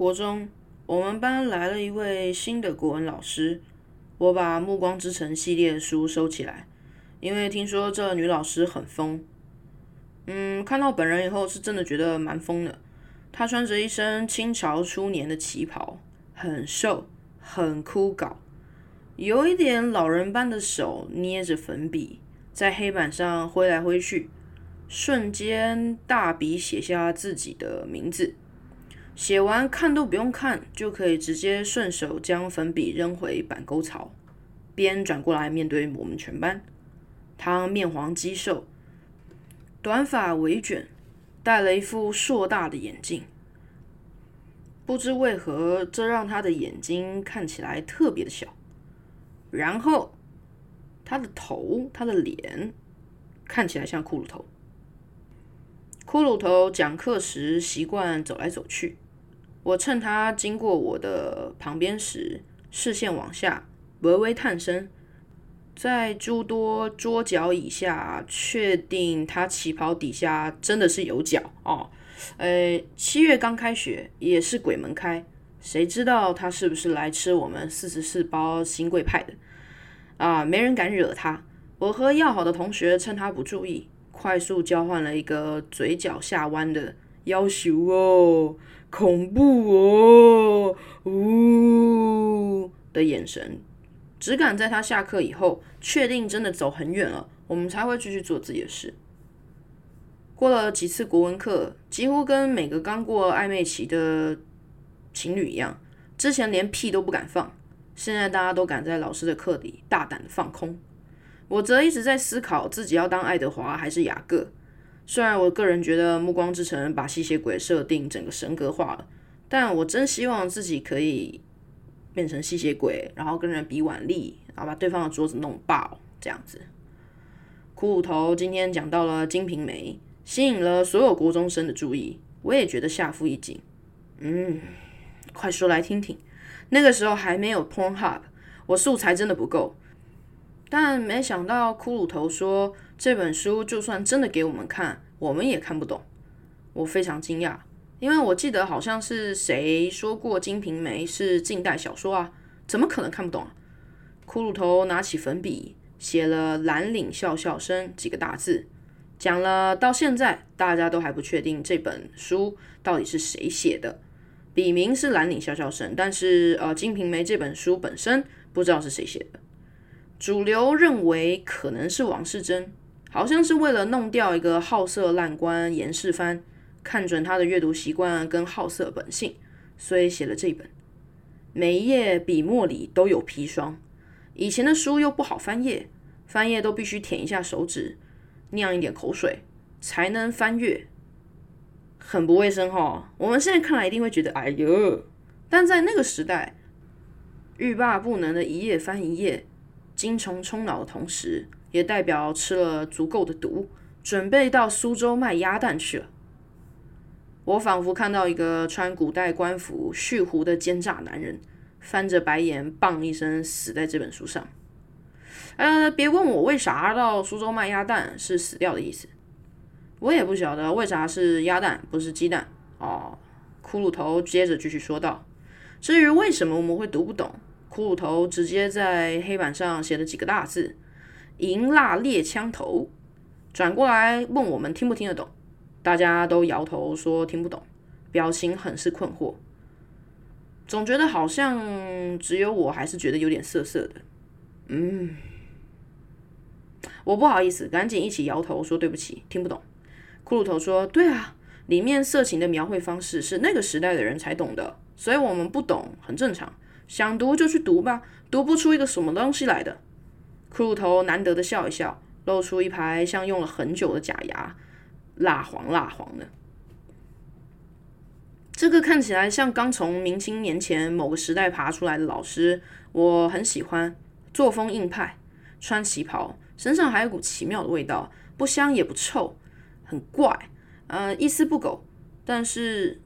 国中，我们班来了一位新的国文老师，我把《暮光之城》系列的书收起来，因为听说这女老师很疯。嗯，看到本人以后是真的觉得蛮疯的。她穿着一身清朝初年的旗袍，很瘦，很枯槁，有一点老人般的手捏着粉笔，在黑板上挥来挥去，瞬间大笔写下自己的名字。写完看都不用看，就可以直接顺手将粉笔扔回板沟槽，边转过来面对我们全班。他面黄肌瘦，短发微卷，戴了一副硕大的眼镜。不知为何，这让他的眼睛看起来特别的小。然后，他的头，他的脸，看起来像骷髅头。骷髅头讲课时习惯走来走去。我趁他经过我的旁边时，视线往下微微探身，在诸多桌角以下，确定他旗袍底下真的是有脚哦。呃，七月刚开学，也是鬼门开，谁知道他是不是来吃我们四十四包新贵派的？啊，没人敢惹他。我和要好的同学趁他不注意，快速交换了一个嘴角下弯的要求哦。恐怖哦，呜的眼神，只敢在他下课以后，确定真的走很远了，我们才会继续做自己的事。过了几次国文课，几乎跟每个刚过暧昧期的情侣一样，之前连屁都不敢放，现在大家都敢在老师的课里大胆的放空。我则一直在思考自己要当爱德华还是雅各。虽然我个人觉得《暮光之城》把吸血鬼设定整个神格化了，但我真希望自己可以变成吸血鬼，然后跟人比腕力，然后把对方的桌子弄爆，这样子。骷髅头今天讲到了《金瓶梅》，吸引了所有国中生的注意，我也觉得下腹一紧。嗯，快说来听听。那个时候还没有 Pornhub，我素材真的不够。但没想到骷髅头说。这本书就算真的给我们看，我们也看不懂。我非常惊讶，因为我记得好像是谁说过《金瓶梅》是近代小说啊，怎么可能看不懂啊？骷髅头拿起粉笔，写了“蓝领笑笑生”几个大字，讲了到现在大家都还不确定这本书到底是谁写的。笔名是“蓝领笑笑生”，但是呃，《金瓶梅》这本书本身不知道是谁写的。主流认为可能是王世贞。好像是为了弄掉一个好色烂官严世蕃，看准他的阅读习惯跟好色本性，所以写了这本。每一页笔墨里都有砒霜，以前的书又不好翻页，翻页都必须舔一下手指，酿一点口水才能翻阅，很不卫生哈。我们现在看来一定会觉得哎呦，但在那个时代，欲罢不能的一页翻一页，精虫充脑的同时。也代表吃了足够的毒，准备到苏州卖鸭蛋去了。我仿佛看到一个穿古代官服、蓄胡的奸诈男人，翻着白眼，棒一声死在这本书上。呃，别问我为啥到苏州卖鸭蛋是死掉的意思，我也不晓得为啥是鸭蛋不是鸡蛋。哦，骷髅头接着继续说道：“至于为什么我们会读不懂，骷髅头直接在黑板上写了几个大字。”银蜡猎枪头，转过来问我们听不听得懂，大家都摇头说听不懂，表情很是困惑，总觉得好像只有我还是觉得有点涩涩的。嗯，我不好意思，赶紧一起摇头说对不起，听不懂。骷髅头说：“对啊，里面色情的描绘方式是那个时代的人才懂的，所以我们不懂很正常。想读就去读吧，读不出一个什么东西来的。”骷髅头难得的笑一笑，露出一排像用了很久的假牙，蜡黄蜡黄的。这个看起来像刚从明清年前某个时代爬出来的老师，我很喜欢。作风硬派，穿旗袍，身上还有股奇妙的味道，不香也不臭，很怪，呃，一丝不苟。但是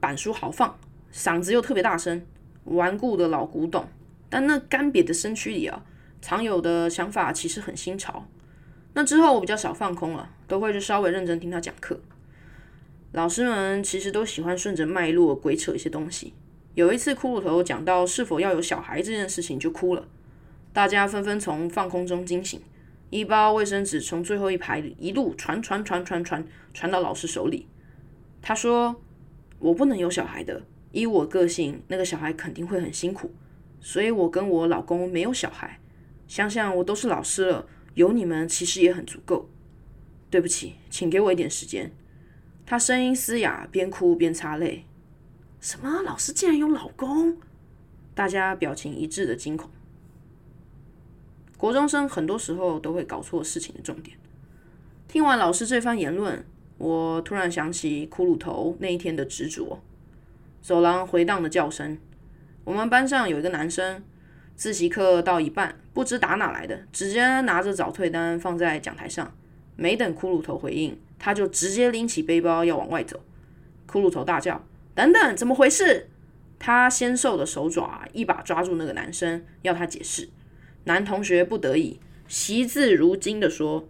板书豪放，嗓子又特别大声，顽固的老古董。但那干瘪的身躯里啊。常有的想法其实很新潮。那之后我比较少放空了，都会就稍微认真听他讲课。老师们其实都喜欢顺着脉络鬼扯一些东西。有一次，骷髅头讲到是否要有小孩这件事情，就哭了。大家纷纷从放空中惊醒，一包卫生纸从最后一排一路传传传传传传到老师手里。他说：“我不能有小孩的，依我个性，那个小孩肯定会很辛苦，所以我跟我老公没有小孩。想想我都是老师了，有你们其实也很足够。对不起，请给我一点时间。”他声音嘶哑，边哭边擦泪。什么？老师竟然有老公？大家表情一致的惊恐。国中生很多时候都会搞错事情的重点。听完老师这番言论，我突然想起骷髅头那一天的执着。走廊回荡的叫声。我们班上有一个男生，自习课到一半，不知打哪来的，直接拿着早退单放在讲台上，没等骷髅头回应，他就直接拎起背包要往外走。骷髅头大叫。等等，怎么回事？他纤瘦的手爪一把抓住那个男生，要他解释。男同学不得已，惜字如金的说：“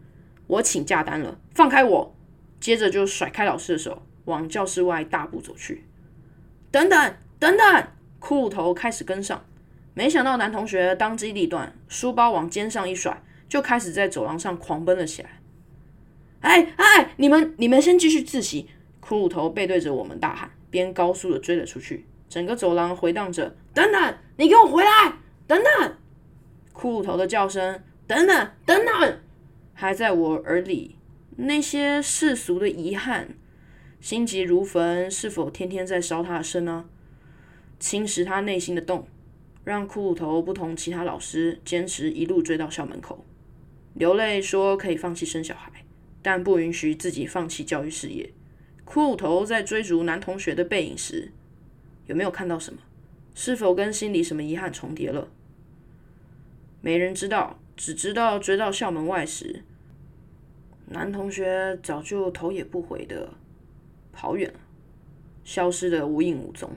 我请假单了，放开我。”接着就甩开老师的手，往教室外大步走去。等等，等等！骷髅头开始跟上，没想到男同学当机立断，书包往肩上一甩，就开始在走廊上狂奔了起来。哎哎，你们你们先继续自习！骷髅头背对着我们大喊。边高速的追了出去，整个走廊回荡着“等等，你给我回来！等等！”骷髅头的叫声“等等，等等”还在我耳里。那些世俗的遗憾，心急如焚，是否天天在烧他的身呢？侵蚀他内心的洞，让骷髅头不同其他老师坚持一路追到校门口，流泪说可以放弃生小孩，但不允许自己放弃教育事业。骷髅头在追逐男同学的背影时，有没有看到什么？是否跟心里什么遗憾重叠了？没人知道，只知道追到校门外时，男同学早就头也不回的跑远了，消失的无影无踪。